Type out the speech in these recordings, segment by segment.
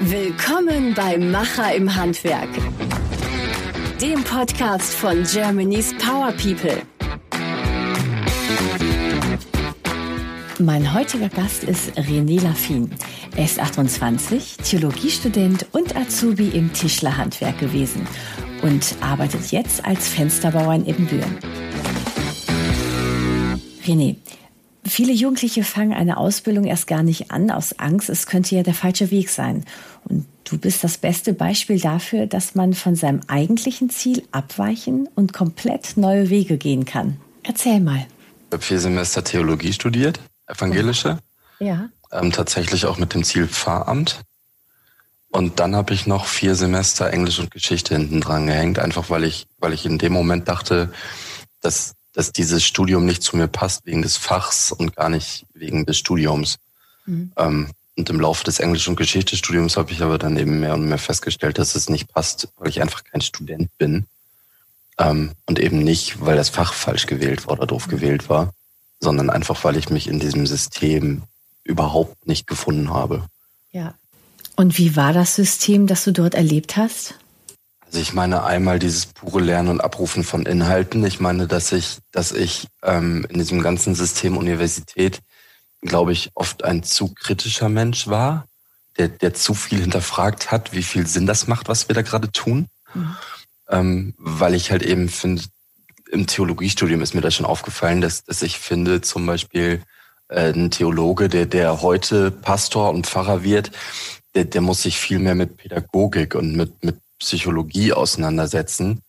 Willkommen bei Macher im Handwerk, dem Podcast von Germany's Power People. Mein heutiger Gast ist René Laffin. Er ist 28, Theologiestudent und Azubi im Tischlerhandwerk gewesen und arbeitet jetzt als Fensterbauer in Ibbenbüren. René, viele Jugendliche fangen eine Ausbildung erst gar nicht an aus Angst, es könnte ja der falsche Weg sein. Und du bist das beste Beispiel dafür, dass man von seinem eigentlichen Ziel abweichen und komplett neue Wege gehen kann. Erzähl mal. Ich habe vier Semester Theologie studiert evangelische. Ja. Ähm, tatsächlich auch mit dem Ziel Pfarramt. Und dann habe ich noch vier Semester Englisch und Geschichte hinten dran gehängt, einfach weil ich, weil ich in dem Moment dachte, dass, dass dieses Studium nicht zu mir passt wegen des Fachs und gar nicht wegen des Studiums. Mhm. Ähm, und im Laufe des Englisch- und Geschichtestudiums habe ich aber dann eben mehr und mehr festgestellt, dass es nicht passt, weil ich einfach kein Student bin. Ähm, und eben nicht, weil das Fach falsch gewählt war oder doof gewählt war sondern einfach, weil ich mich in diesem System überhaupt nicht gefunden habe. Ja. Und wie war das System, das du dort erlebt hast? Also ich meine einmal dieses pure Lernen und Abrufen von Inhalten. Ich meine, dass ich, dass ich ähm, in diesem ganzen System Universität, glaube ich, oft ein zu kritischer Mensch war, der, der zu viel hinterfragt hat, wie viel Sinn das macht, was wir da gerade tun. Mhm. Ähm, weil ich halt eben finde, im Theologiestudium ist mir das schon aufgefallen, dass, dass ich finde, zum Beispiel äh, ein Theologe, der, der heute Pastor und Pfarrer wird, der, der muss sich viel mehr mit Pädagogik und mit, mit Psychologie auseinandersetzen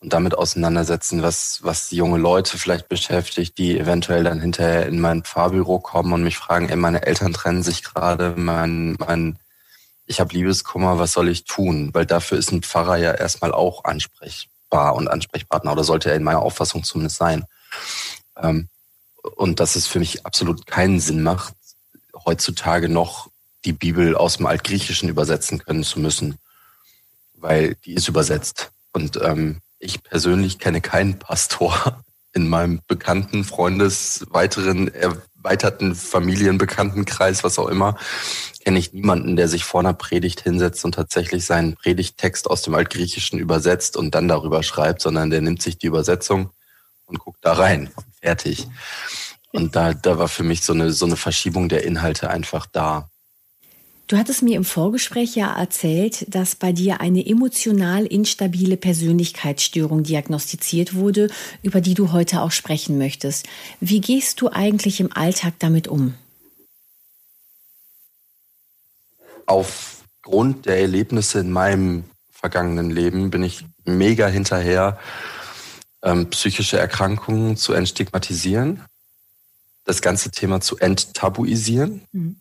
und damit auseinandersetzen, was, was junge Leute vielleicht beschäftigt, die eventuell dann hinterher in mein Pfarrbüro kommen und mich fragen, ey, meine Eltern trennen sich gerade, mein, mein, ich habe Liebeskummer, was soll ich tun? Weil dafür ist ein Pfarrer ja erstmal auch ansprechbar und Ansprechpartner oder sollte er in meiner Auffassung zumindest sein. Ähm, und dass es für mich absolut keinen Sinn macht, heutzutage noch die Bibel aus dem Altgriechischen übersetzen können zu müssen, weil die ist übersetzt. Und ähm, ich persönlich kenne keinen Pastor in meinem bekannten Freundes, weiteren erweiterten Familienbekanntenkreis, was auch immer, kenne ich niemanden, der sich vor einer Predigt hinsetzt und tatsächlich seinen Predigttext aus dem Altgriechischen übersetzt und dann darüber schreibt, sondern der nimmt sich die Übersetzung und guckt da rein. Fertig. Und da, da war für mich so eine, so eine Verschiebung der Inhalte einfach da. Du hattest mir im Vorgespräch ja erzählt, dass bei dir eine emotional instabile Persönlichkeitsstörung diagnostiziert wurde, über die du heute auch sprechen möchtest. Wie gehst du eigentlich im Alltag damit um? aufgrund der Erlebnisse in meinem vergangenen Leben bin ich mega hinterher, ähm, psychische Erkrankungen zu entstigmatisieren, das ganze Thema zu enttabuisieren, mhm.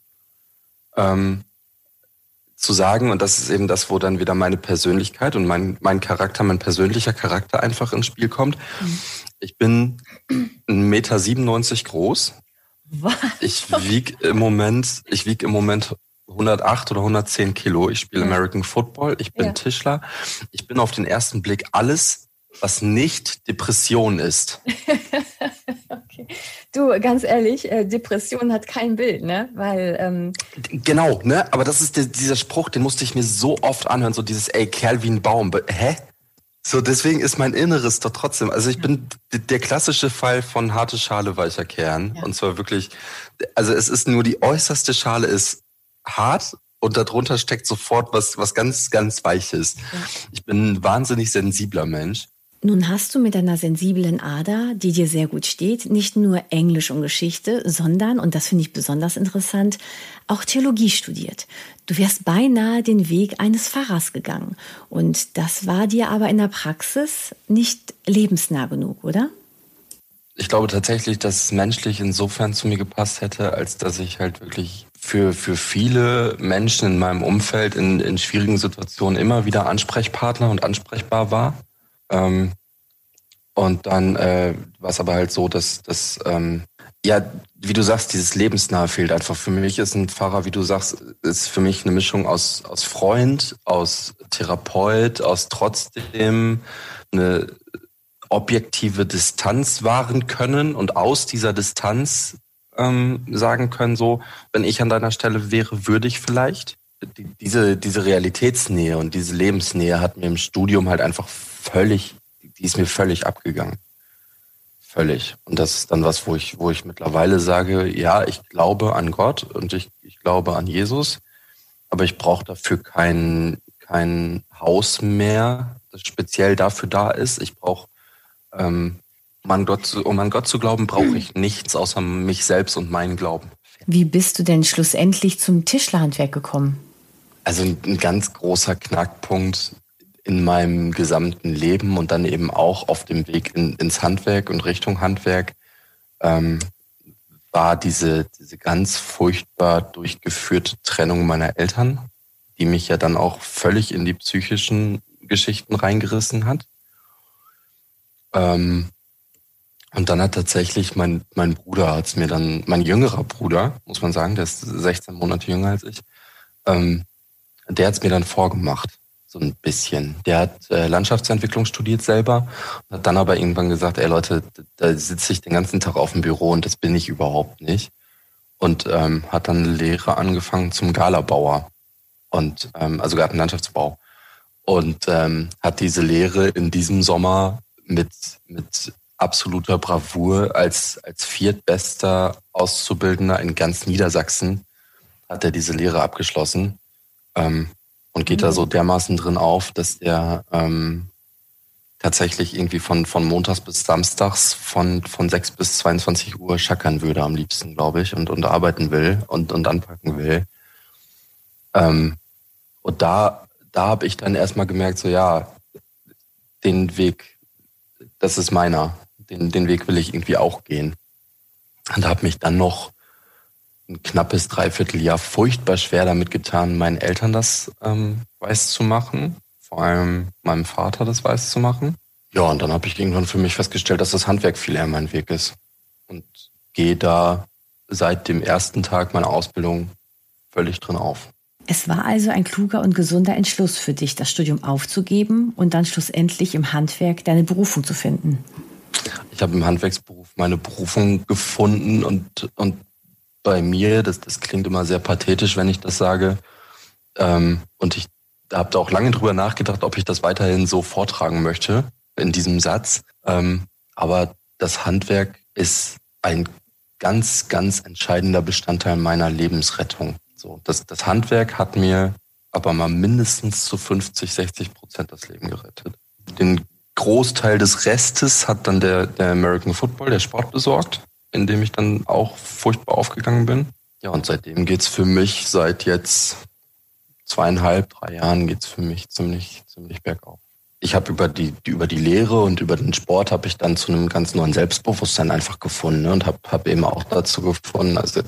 Zu sagen, und das ist eben das, wo dann wieder meine Persönlichkeit und mein, mein Charakter, mein persönlicher Charakter einfach ins Spiel kommt. Mhm. Ich bin 1,97 Meter groß. Was? Ich wieg im Moment, ich wieg im Moment 108 oder 110 Kilo. Ich spiele. American Football. Ich bin ja. Tischler. Ich bin auf den ersten Blick alles, was nicht Depression ist. okay. Du, ganz ehrlich, äh, Depression hat kein Bild, ne? Weil ähm genau, ne? Aber das ist der, dieser Spruch, den musste ich mir so oft anhören, so dieses, ey, Kerl wie ein Baum. Hä? So, deswegen ist mein Inneres doch trotzdem. Also ich ja. bin der klassische Fall von harte Schale, weicher Kern. Ja. Und zwar wirklich, also es ist nur die äußerste Schale ist hart und darunter steckt sofort was, was ganz, ganz Weiches. Ja. Ich bin ein wahnsinnig sensibler Mensch. Nun hast du mit deiner sensiblen Ader, die dir sehr gut steht, nicht nur Englisch und Geschichte, sondern, und das finde ich besonders interessant, auch Theologie studiert. Du wärst beinahe den Weg eines Pfarrers gegangen. Und das war dir aber in der Praxis nicht lebensnah genug, oder? Ich glaube tatsächlich, dass es menschlich insofern zu mir gepasst hätte, als dass ich halt wirklich für, für viele Menschen in meinem Umfeld in, in schwierigen Situationen immer wieder Ansprechpartner und ansprechbar war. Ähm, und dann äh, war es aber halt so, dass, dass ähm, ja, wie du sagst, dieses Lebensnahe fehlt einfach. Für mich ist ein Pfarrer, wie du sagst, ist für mich eine Mischung aus, aus Freund, aus Therapeut, aus trotzdem eine objektive Distanz wahren können und aus dieser Distanz ähm, sagen können, so, wenn ich an deiner Stelle wäre, würde ich vielleicht. Die, diese, diese Realitätsnähe und diese Lebensnähe hat mir im Studium halt einfach völlig, die ist mir völlig abgegangen. Völlig. Und das ist dann was, wo ich, wo ich mittlerweile sage, ja, ich glaube an Gott und ich, ich glaube an Jesus, aber ich brauche dafür kein, kein Haus mehr, das speziell dafür da ist. Ich brauche ähm, um an Gott zu, um an Gott zu glauben, brauche ich nichts außer mich selbst und meinen Glauben. Wie bist du denn schlussendlich zum Tischlerhandwerk gekommen? Also ein ganz großer Knackpunkt in meinem gesamten Leben und dann eben auch auf dem Weg in, ins Handwerk und Richtung Handwerk ähm, war diese, diese ganz furchtbar durchgeführte Trennung meiner Eltern, die mich ja dann auch völlig in die psychischen Geschichten reingerissen hat. Ähm, und dann hat tatsächlich mein, mein Bruder hat es mir dann, mein jüngerer Bruder, muss man sagen, der ist 16 Monate jünger als ich, ähm, der hat es mir dann vorgemacht, so ein bisschen. Der hat äh, Landschaftsentwicklung studiert selber und hat dann aber irgendwann gesagt, ey Leute, da sitze ich den ganzen Tag auf dem Büro und das bin ich überhaupt nicht. Und ähm, hat dann Lehre angefangen zum Galabauer und ähm, also Gartenlandschaftsbau. Und ähm, hat diese Lehre in diesem Sommer mit, mit absoluter Bravour als, als viertbester Auszubildender in ganz Niedersachsen hat er diese Lehre abgeschlossen ähm, und geht mhm. da so dermaßen drin auf, dass er ähm, tatsächlich irgendwie von, von montags bis samstags von, von 6 bis 22 Uhr schackern würde am liebsten, glaube ich, und, und arbeiten will und, und anpacken will. Ähm, und da, da habe ich dann erstmal gemerkt, so ja, den Weg, das ist meiner den, den Weg will ich irgendwie auch gehen. Und habe mich dann noch ein knappes Dreivierteljahr furchtbar schwer damit getan, meinen Eltern das ähm, weiß zu machen, vor allem meinem Vater das weiß zu machen. Ja, und dann habe ich irgendwann für mich festgestellt, dass das Handwerk viel eher mein Weg ist. Und gehe da seit dem ersten Tag meiner Ausbildung völlig drin auf. Es war also ein kluger und gesunder Entschluss für dich, das Studium aufzugeben und dann schlussendlich im Handwerk deine Berufung zu finden ich habe im Handwerksberuf meine Berufung gefunden und, und bei mir, das, das klingt immer sehr pathetisch, wenn ich das sage, ähm, und ich habe da auch lange drüber nachgedacht, ob ich das weiterhin so vortragen möchte in diesem Satz. Ähm, aber das Handwerk ist ein ganz, ganz entscheidender Bestandteil meiner Lebensrettung. So, das, das Handwerk hat mir aber mal mindestens zu 50, 60 Prozent das Leben gerettet. Den Großteil des Restes hat dann der, der American Football, der Sport besorgt, in dem ich dann auch furchtbar aufgegangen bin. Ja, und seitdem geht's für mich, seit jetzt zweieinhalb, drei Jahren geht's für mich ziemlich, ziemlich bergauf. Ich habe über die, über die Lehre und über den Sport habe ich dann zu einem ganz neuen Selbstbewusstsein einfach gefunden ne, und habe hab eben auch dazu gefunden, also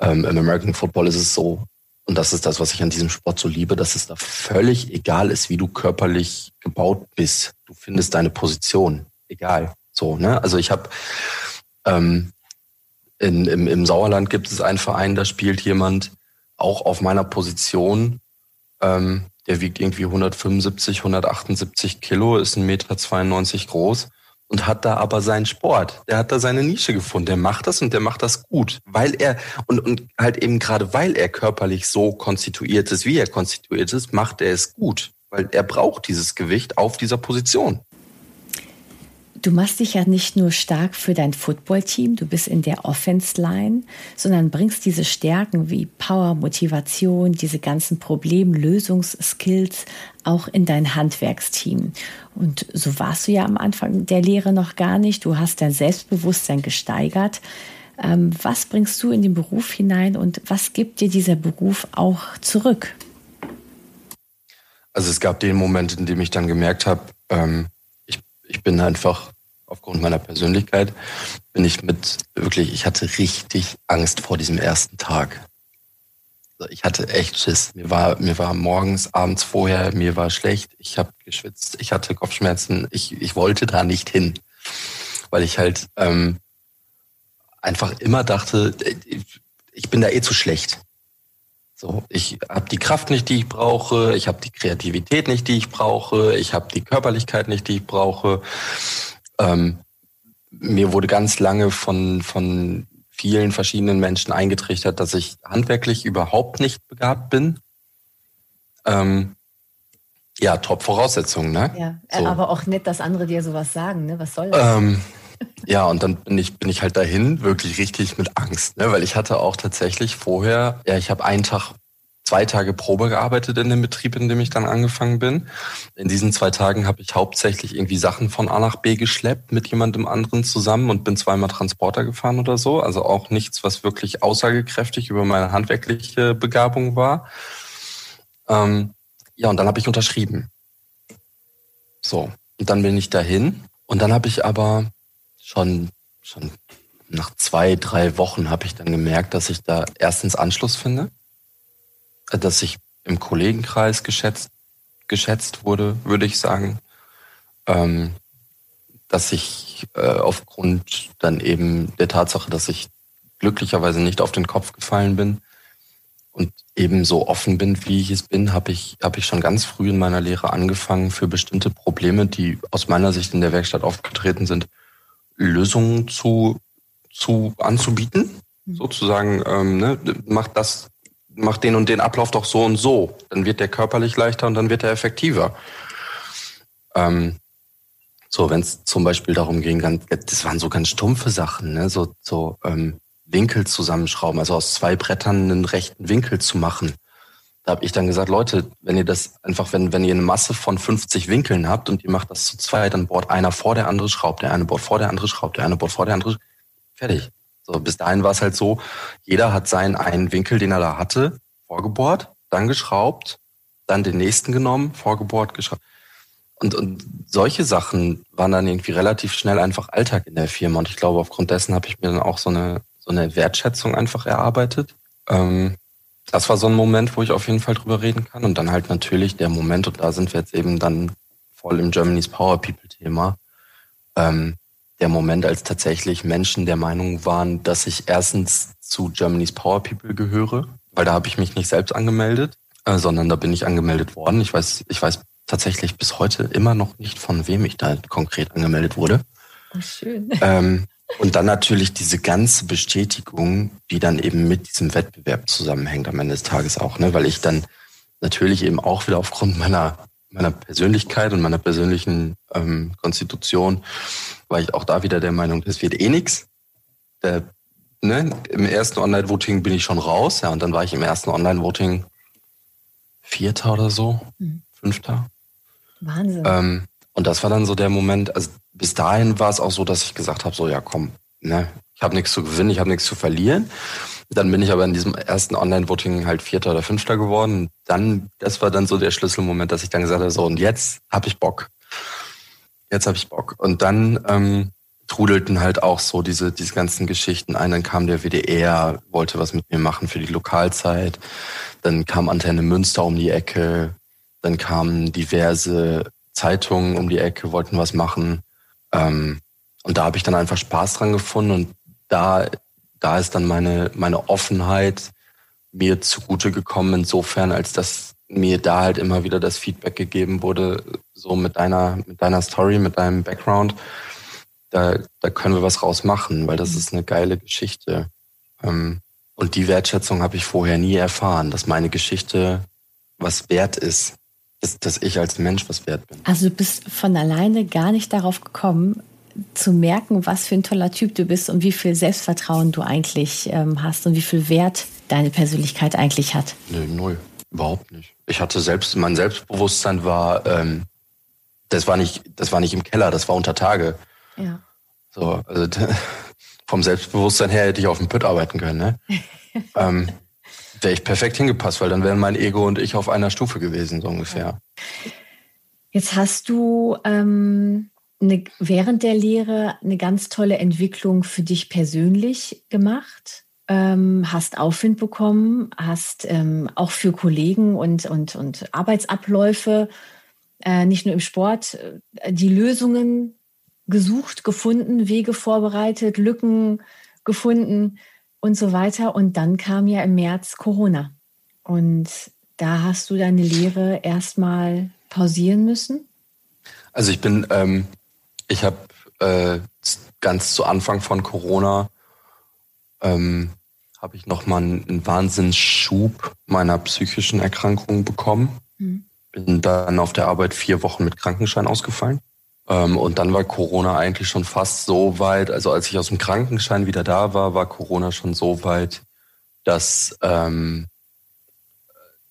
ähm, im American Football ist es so, und das ist das, was ich an diesem Sport so liebe, dass es da völlig egal ist, wie du körperlich gebaut bist. Du findest deine Position. Egal. So, ne? Also ich habe ähm, in, im, im Sauerland gibt es einen Verein, da spielt jemand auch auf meiner Position. Ähm, der wiegt irgendwie 175, 178 Kilo, ist 1,92 Meter groß und hat da aber seinen Sport. Der hat da seine Nische gefunden. Der macht das und der macht das gut, weil er und, und halt eben gerade weil er körperlich so konstituiert ist, wie er konstituiert ist, macht er es gut, weil er braucht dieses Gewicht auf dieser Position. Du machst dich ja nicht nur stark für dein Footballteam, du bist in der Offense-Line, sondern bringst diese Stärken wie Power, Motivation, diese ganzen Problemlösungsskills auch in dein Handwerksteam. Und so warst du ja am Anfang der Lehre noch gar nicht. Du hast dein Selbstbewusstsein gesteigert. Ähm, was bringst du in den Beruf hinein und was gibt dir dieser Beruf auch zurück? Also es gab den Moment, in dem ich dann gemerkt habe, ähm, ich, bin einfach aufgrund meiner Persönlichkeit, bin ich mit wirklich, ich hatte richtig Angst vor diesem ersten Tag. Also ich hatte echt Schiss. Mir war, mir war morgens, abends vorher, mir war schlecht. Ich habe geschwitzt, ich hatte Kopfschmerzen. Ich, ich wollte da nicht hin, weil ich halt ähm, einfach immer dachte, ich bin da eh zu schlecht. So, ich habe die Kraft nicht, die ich brauche. Ich habe die Kreativität nicht, die ich brauche. Ich habe die Körperlichkeit nicht, die ich brauche. Ähm, mir wurde ganz lange von, von vielen verschiedenen Menschen eingetrichtert, dass ich handwerklich überhaupt nicht begabt bin. Ähm, ja, Top-Voraussetzungen, ne? Ja, so. aber auch nett, dass andere dir sowas sagen, ne? Was soll das? Ähm, ja, und dann bin ich, bin ich halt dahin, wirklich richtig mit Angst, ne? Weil ich hatte auch tatsächlich vorher, ja, ich habe einen Tag zwei Tage Probe gearbeitet in dem Betrieb, in dem ich dann angefangen bin. In diesen zwei Tagen habe ich hauptsächlich irgendwie Sachen von A nach B geschleppt mit jemandem anderen zusammen und bin zweimal Transporter gefahren oder so. Also auch nichts, was wirklich aussagekräftig über meine handwerkliche Begabung war. Ähm, ja, und dann habe ich unterschrieben. So, und dann bin ich dahin und dann habe ich aber schon schon nach zwei, drei Wochen habe ich dann gemerkt, dass ich da erstens Anschluss finde dass ich im Kollegenkreis geschätzt, geschätzt wurde, würde ich sagen. Ähm, dass ich äh, aufgrund dann eben der Tatsache, dass ich glücklicherweise nicht auf den Kopf gefallen bin und eben so offen bin, wie ich es bin, habe ich, hab ich schon ganz früh in meiner Lehre angefangen, für bestimmte Probleme, die aus meiner Sicht in der Werkstatt aufgetreten sind, Lösungen zu, zu anzubieten. Mhm. Sozusagen, ähm, ne, macht das mach den und den Ablauf doch so und so. Dann wird der körperlich leichter und dann wird er effektiver. Ähm, so, wenn es zum Beispiel darum ging, ganz, das waren so ganz stumpfe Sachen, ne? so, so ähm, Winkel zusammenschrauben, also aus zwei Brettern einen rechten Winkel zu machen. Da habe ich dann gesagt, Leute, wenn ihr das einfach, wenn, wenn ihr eine Masse von 50 Winkeln habt und ihr macht das zu zweit, dann bohrt einer vor, der andere schraubt, der eine bohrt vor, der andere schraubt, der eine bohrt vor, der andere. Fertig. So, bis dahin war es halt so, jeder hat seinen einen Winkel, den er da hatte, vorgebohrt, dann geschraubt, dann den nächsten genommen, vorgebohrt, geschraubt. Und, und solche Sachen waren dann irgendwie relativ schnell einfach Alltag in der Firma. Und ich glaube, aufgrund dessen habe ich mir dann auch so eine, so eine Wertschätzung einfach erarbeitet. Ähm, das war so ein Moment, wo ich auf jeden Fall drüber reden kann. Und dann halt natürlich der Moment, und da sind wir jetzt eben dann voll im Germany's Power People Thema, ähm, der Moment, als tatsächlich Menschen der Meinung waren, dass ich erstens zu Germany's Power People gehöre, weil da habe ich mich nicht selbst angemeldet, äh, sondern da bin ich angemeldet worden. Ich weiß, ich weiß tatsächlich bis heute immer noch nicht, von wem ich da konkret angemeldet wurde. Oh, schön. Ähm, und dann natürlich diese ganze Bestätigung, die dann eben mit diesem Wettbewerb zusammenhängt am Ende des Tages auch, ne? weil ich dann natürlich eben auch wieder aufgrund meiner meiner Persönlichkeit und meiner persönlichen ähm, Konstitution war ich auch da wieder der Meinung, das wird eh nix. Der, ne, Im ersten Online-Voting bin ich schon raus, ja, und dann war ich im ersten Online-Voting Vierter oder so, mhm. Fünfter. Wahnsinn. Ähm, und das war dann so der Moment, also bis dahin war es auch so, dass ich gesagt habe, so ja komm, ne, ich habe nichts zu gewinnen, ich habe nichts zu verlieren. Dann bin ich aber in diesem ersten Online-Voting halt Vierter oder Fünfter geworden. Dann, das war dann so der Schlüsselmoment, dass ich dann gesagt habe, so und jetzt habe ich Bock. Jetzt habe ich Bock. Und dann ähm, trudelten halt auch so diese, diese ganzen Geschichten ein. Dann kam der WDR, wollte was mit mir machen für die Lokalzeit. Dann kam Antenne Münster um die Ecke. Dann kamen diverse Zeitungen um die Ecke, wollten was machen. Ähm, und da habe ich dann einfach Spaß dran gefunden und da da ist dann meine, meine Offenheit mir zugute gekommen, insofern, als dass mir da halt immer wieder das Feedback gegeben wurde, so mit deiner, mit deiner Story, mit deinem Background, da, da können wir was rausmachen, weil das ist eine geile Geschichte. Ähm, und die Wertschätzung habe ich vorher nie erfahren, dass meine Geschichte was wert ist, dass, dass ich als Mensch was wert bin. Also du bist von alleine gar nicht darauf gekommen, zu merken, was für ein toller Typ du bist und wie viel Selbstvertrauen du eigentlich ähm, hast und wie viel Wert deine Persönlichkeit eigentlich hat. Nee, null. Überhaupt nicht. Ich hatte selbst, mein Selbstbewusstsein war, ähm, das war nicht, das war nicht im Keller, das war unter Tage. Ja. So, also vom Selbstbewusstsein her hätte ich auf dem Pütt arbeiten können, ne? ähm, Wäre ich perfekt hingepasst, weil dann wären mein Ego und ich auf einer Stufe gewesen, so ungefähr. Jetzt hast du ähm, eine, während der Lehre eine ganz tolle Entwicklung für dich persönlich gemacht, ähm, hast Aufwind bekommen, hast ähm, auch für Kollegen und, und, und Arbeitsabläufe, äh, nicht nur im Sport, äh, die Lösungen gesucht, gefunden, Wege vorbereitet, Lücken gefunden und so weiter. Und dann kam ja im März Corona. Und da hast du deine Lehre erstmal pausieren müssen? Also ich bin ähm, ich habe äh, ganz zu Anfang von Corona ähm, habe ich nochmal einen Wahnsinnsschub meiner psychischen Erkrankung bekommen. Mhm. Bin dann auf der Arbeit vier Wochen mit Krankenschein ausgefallen. Ähm, und dann war Corona eigentlich schon fast so weit, also als ich aus dem Krankenschein wieder da war, war Corona schon so weit, dass, ähm,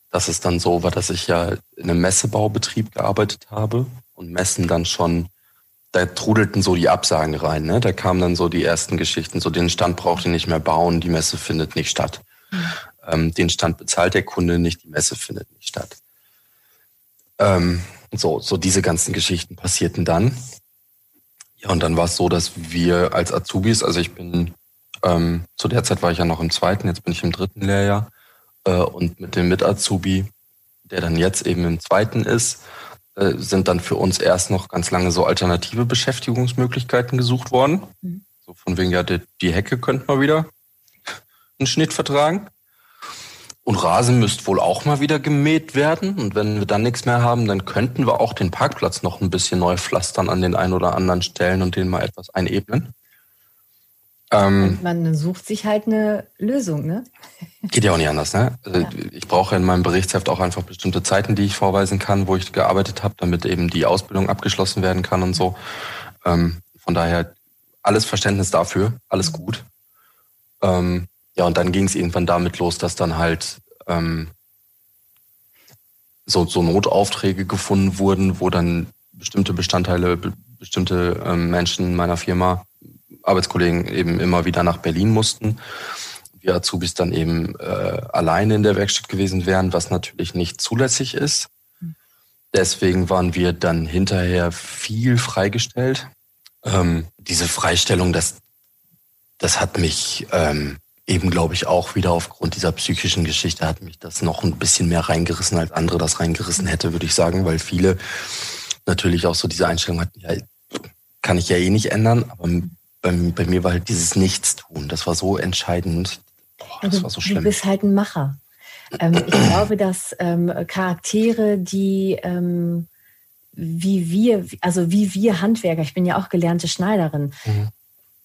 dass es dann so war, dass ich ja in einem Messebaubetrieb gearbeitet habe und Messen dann schon, da trudelten so die Absagen rein. Ne? Da kamen dann so die ersten Geschichten, so den Stand braucht ihr nicht mehr bauen, die Messe findet nicht statt. Mhm. Ähm, den Stand bezahlt der Kunde nicht, die Messe findet nicht statt. Ähm, so, so diese ganzen Geschichten passierten dann. Ja, und dann war es so, dass wir als Azubis, also ich bin, ähm, zu der Zeit war ich ja noch im zweiten, jetzt bin ich im dritten Lehrjahr, äh, und mit dem Mit-Azubi, der dann jetzt eben im zweiten ist, äh, sind dann für uns erst noch ganz lange so alternative Beschäftigungsmöglichkeiten gesucht worden. Mhm. So von wegen, ja, die, die Hecke könnte mal wieder einen Schnitt vertragen. Und Rasen müsste wohl auch mal wieder gemäht werden. Und wenn wir dann nichts mehr haben, dann könnten wir auch den Parkplatz noch ein bisschen neu pflastern an den ein oder anderen Stellen und den mal etwas einebnen. Ähm, man sucht sich halt eine Lösung, ne? Geht ja auch nicht anders, ne? Also ja. Ich brauche in meinem Berichtsheft auch einfach bestimmte Zeiten, die ich vorweisen kann, wo ich gearbeitet habe, damit eben die Ausbildung abgeschlossen werden kann und so. Ähm, von daher alles Verständnis dafür, alles mhm. gut. Ähm, ja, und dann ging es irgendwann damit los, dass dann halt ähm, so, so Notaufträge gefunden wurden, wo dann bestimmte Bestandteile, be bestimmte ähm, Menschen meiner Firma, Arbeitskollegen eben immer wieder nach Berlin mussten. Wir Azubis dann eben äh, alleine in der Werkstatt gewesen wären, was natürlich nicht zulässig ist. Deswegen waren wir dann hinterher viel freigestellt. Ähm, diese Freistellung, das, das hat mich ähm, eben, glaube ich, auch wieder aufgrund dieser psychischen Geschichte hat mich das noch ein bisschen mehr reingerissen, als andere das reingerissen hätte, würde ich sagen, weil viele natürlich auch so diese Einstellung hatten, ja, kann ich ja eh nicht ändern, aber bei, bei mir war halt dieses Nichtstun, das war so entscheidend. Boah, das also, war so schlimm. Du bist halt ein Macher. Ähm, ich glaube, dass ähm, Charaktere, die ähm, wie wir, also wie wir Handwerker, ich bin ja auch gelernte Schneiderin, mhm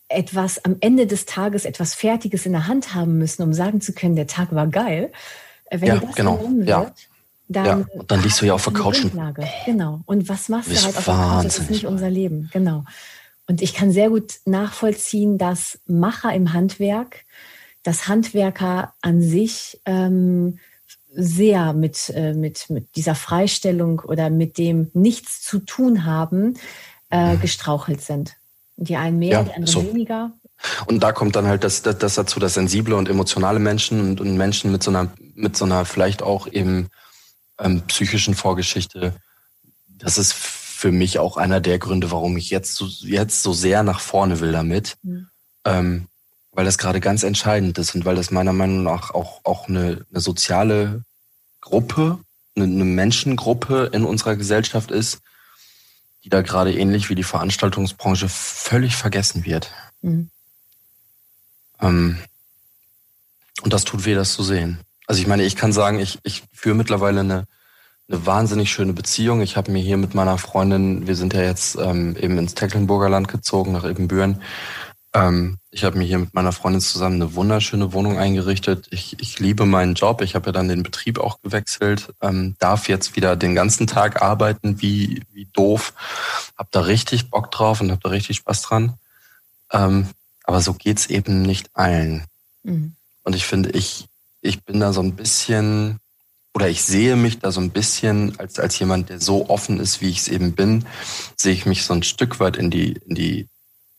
etwas am Ende des Tages etwas Fertiges in der Hand haben müssen, um sagen zu können, der Tag war geil. Äh, wenn ja, das genau. Wird, ja. Dann, ja, dann liegst du ja auf der Couch. Genau. Und was machst du halt auf der Couch? Das ist nicht unser Leben. Genau. Und ich kann sehr gut nachvollziehen, dass Macher im Handwerk, dass Handwerker an sich ähm, sehr mit, äh, mit, mit dieser Freistellung oder mit dem Nichts zu tun haben, äh, mhm. gestrauchelt sind. Die einen mehr, ja, die anderen so. weniger. Und da kommt dann halt das, das, das dazu, dass sensible und emotionale Menschen und, und Menschen mit so einer, mit so einer vielleicht auch eben ähm, psychischen Vorgeschichte, das ist für mich auch einer der Gründe, warum ich jetzt so, jetzt so sehr nach vorne will damit. Mhm. Ähm, weil das gerade ganz entscheidend ist und weil das meiner Meinung nach auch, auch eine, eine soziale Gruppe, eine, eine Menschengruppe in unserer Gesellschaft ist, die da gerade ähnlich wie die Veranstaltungsbranche völlig vergessen wird. Mhm. Ähm, und das tut weh, das zu sehen. Also ich meine, ich kann sagen, ich, ich führe mittlerweile eine, eine wahnsinnig schöne Beziehung. Ich habe mir hier mit meiner Freundin, wir sind ja jetzt ähm, eben ins Tecklenburger Land gezogen, nach Ebenbüren. Ähm, ich habe mir hier mit meiner Freundin zusammen eine wunderschöne Wohnung eingerichtet. Ich, ich liebe meinen Job. Ich habe ja dann den Betrieb auch gewechselt. Ähm, darf jetzt wieder den ganzen Tag arbeiten, wie, wie doof. Hab da richtig Bock drauf und hab da richtig Spaß dran. Ähm, aber so geht's eben nicht allen. Mhm. Und ich finde, ich, ich bin da so ein bisschen, oder ich sehe mich da so ein bisschen als, als jemand, der so offen ist, wie ich es eben bin, sehe ich mich so ein Stück weit in die, in die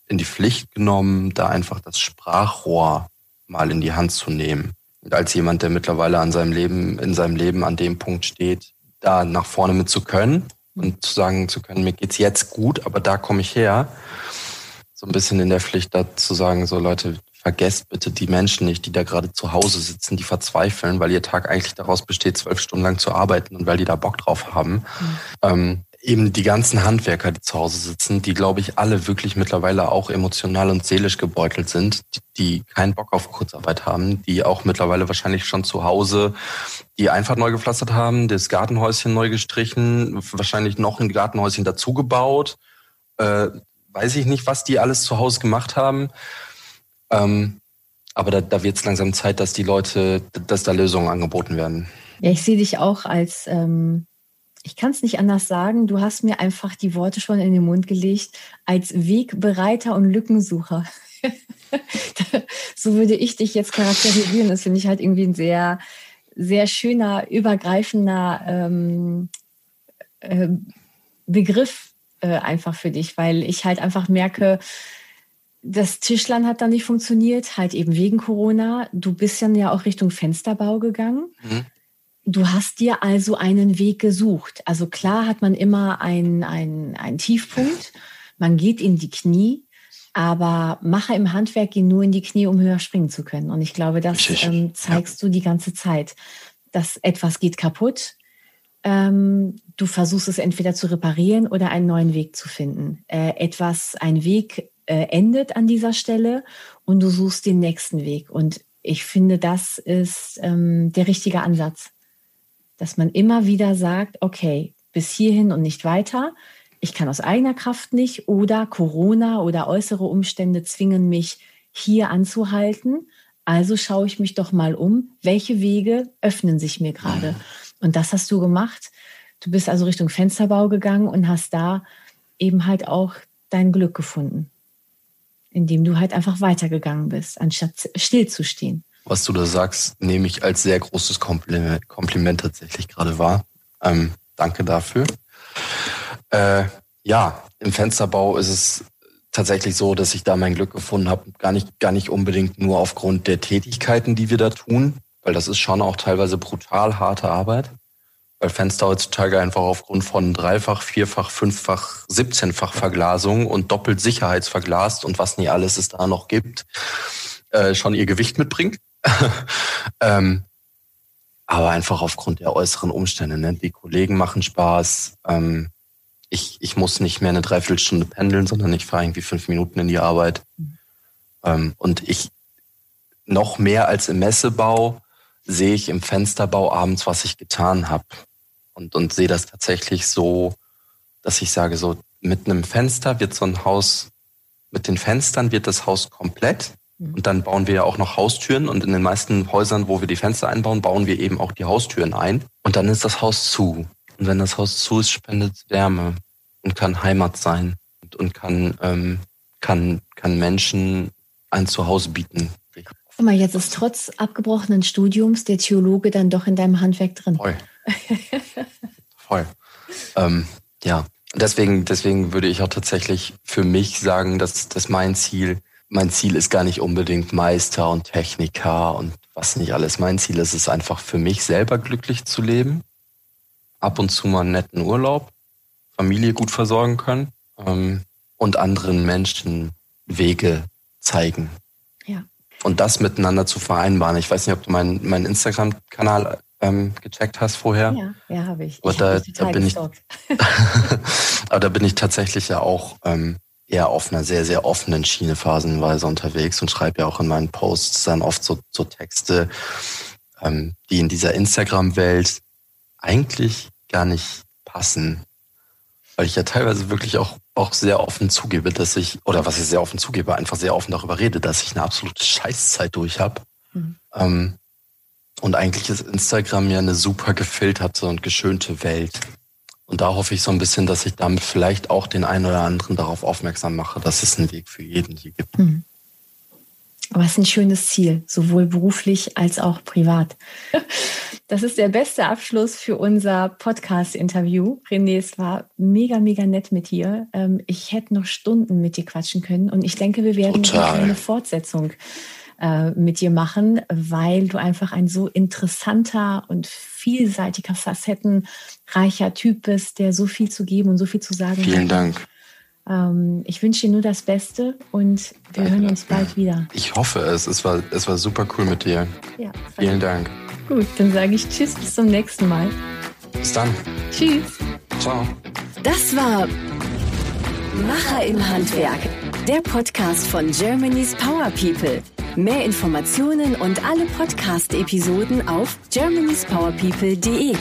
in die Pflicht genommen, da einfach das Sprachrohr mal in die Hand zu nehmen. Und als jemand, der mittlerweile an seinem Leben, in seinem Leben an dem Punkt steht, da nach vorne mit zu können und zu sagen zu können, mir geht's jetzt gut, aber da komme ich her. So ein bisschen in der Pflicht da zu sagen, so Leute, vergesst bitte die Menschen nicht, die da gerade zu Hause sitzen, die verzweifeln, weil ihr Tag eigentlich daraus besteht, zwölf Stunden lang zu arbeiten und weil die da Bock drauf haben. Mhm. Ähm, eben die ganzen Handwerker, die zu Hause sitzen, die, glaube ich, alle wirklich mittlerweile auch emotional und seelisch gebeutelt sind, die, keinen Bock auf Kurzarbeit haben, die auch mittlerweile wahrscheinlich schon zu Hause die Einfahrt neu gepflastert haben, das Gartenhäuschen neu gestrichen, wahrscheinlich noch ein Gartenhäuschen dazugebaut. Äh, weiß ich nicht, was die alles zu Hause gemacht haben. Ähm, aber da, da wird es langsam Zeit, dass die Leute, dass da Lösungen angeboten werden. Ja, ich sehe dich auch als, ähm, ich kann es nicht anders sagen, du hast mir einfach die Worte schon in den Mund gelegt, als Wegbereiter und Lückensucher. so würde ich dich jetzt charakterisieren. Das finde ich halt irgendwie ein sehr, sehr schöner, übergreifender ähm, äh, Begriff äh, einfach für dich, weil ich halt einfach merke, das Tischlern hat dann nicht funktioniert, halt eben wegen Corona. Du bist dann ja auch Richtung Fensterbau gegangen. Mhm. Du hast dir also einen Weg gesucht. Also klar hat man immer einen, einen, Tiefpunkt. Man geht in die Knie, aber Macher im Handwerk gehen nur in die Knie, um höher springen zu können. Und ich glaube, das ähm, zeigst ja. du die ganze Zeit, dass etwas geht kaputt. Ähm, du versuchst es entweder zu reparieren oder einen neuen Weg zu finden. Äh, etwas, ein Weg äh, endet an dieser Stelle und du suchst den nächsten Weg. Und ich finde, das ist ähm, der richtige Ansatz, dass man immer wieder sagt, okay, bis hierhin und nicht weiter. Ich kann aus eigener Kraft nicht oder Corona oder äußere Umstände zwingen mich hier anzuhalten. Also schaue ich mich doch mal um, welche Wege öffnen sich mir gerade. Und das hast du gemacht. Du bist also Richtung Fensterbau gegangen und hast da eben halt auch dein Glück gefunden indem du halt einfach weitergegangen bist, anstatt stillzustehen. Was du da sagst, nehme ich als sehr großes Kompliment, Kompliment tatsächlich gerade wahr. Ähm, danke dafür. Äh, ja, im Fensterbau ist es tatsächlich so, dass ich da mein Glück gefunden habe. Gar nicht, gar nicht unbedingt nur aufgrund der Tätigkeiten, die wir da tun, weil das ist schon auch teilweise brutal harte Arbeit weil Fenster heutzutage einfach aufgrund von dreifach, vierfach, fünffach, 17-fach Verglasung und doppelt sicherheitsverglast und was nie alles es da noch gibt, äh, schon ihr Gewicht mitbringt. ähm, aber einfach aufgrund der äußeren Umstände. Ne? Die Kollegen machen Spaß. Ähm, ich, ich muss nicht mehr eine Dreiviertelstunde pendeln, sondern ich fahre irgendwie fünf Minuten in die Arbeit. Ähm, und ich noch mehr als im Messebau sehe ich im Fensterbau abends, was ich getan habe und, und sehe das tatsächlich so, dass ich sage, so mit einem Fenster wird so ein Haus, mit den Fenstern wird das Haus komplett. Und dann bauen wir ja auch noch Haustüren und in den meisten Häusern, wo wir die Fenster einbauen, bauen wir eben auch die Haustüren ein. Und dann ist das Haus zu. Und wenn das Haus zu ist, spendet es Wärme und kann Heimat sein und, und kann, ähm, kann, kann Menschen ein Zuhause bieten. Guck mal, jetzt ist trotz abgebrochenen Studiums der Theologe dann doch in deinem Handwerk drin. Voll. Voll. Ähm, ja, deswegen, deswegen würde ich auch tatsächlich für mich sagen, dass, dass mein Ziel, mein Ziel ist gar nicht unbedingt Meister und Techniker und was nicht alles. Mein Ziel ist es einfach für mich selber glücklich zu leben, ab und zu mal einen netten Urlaub, Familie gut versorgen können ähm, und anderen Menschen Wege zeigen. Ja. Und das miteinander zu vereinbaren. Ich weiß nicht, ob du meinen mein Instagram-Kanal ähm, gecheckt hast vorher. Ja, ja habe ich. Aber ich da, da bin ich, aber da bin ich tatsächlich ja auch ähm, eher auf einer sehr, sehr offenen Schiene phasenweise unterwegs und schreibe ja auch in meinen Posts dann oft so, so Texte, ähm, die in dieser Instagram-Welt eigentlich gar nicht passen. Weil ich ja teilweise wirklich auch, auch sehr offen zugebe, dass ich, oder was ich sehr offen zugebe, einfach sehr offen darüber rede, dass ich eine absolute Scheißzeit durch habe. Mhm. Ähm, und eigentlich ist Instagram ja eine super gefilterte und geschönte Welt. Und da hoffe ich so ein bisschen, dass ich damit vielleicht auch den einen oder anderen darauf aufmerksam mache, dass es einen Weg für jeden hier gibt. Mhm. Aber es ist ein schönes Ziel, sowohl beruflich als auch privat. Das ist der beste Abschluss für unser Podcast-Interview. René, es war mega, mega nett mit dir. Ähm, ich hätte noch Stunden mit dir quatschen können und ich denke, wir werden eine Fortsetzung äh, mit dir machen, weil du einfach ein so interessanter und vielseitiger, facettenreicher Typ bist, der so viel zu geben und so viel zu sagen Vielen hat. Dank. Ähm, ich wünsche dir nur das Beste und wir Danke. hören uns bald wieder. Ich hoffe es. Es war, es war super cool mit dir. Ja, Vielen Dank. Gut, dann sage ich Tschüss, bis zum nächsten Mal. Bis dann. Tschüss. Ciao. Das war Macher im Handwerk, der Podcast von Germany's Power People. Mehr Informationen und alle Podcast-Episoden auf germanyspowerpeople.de.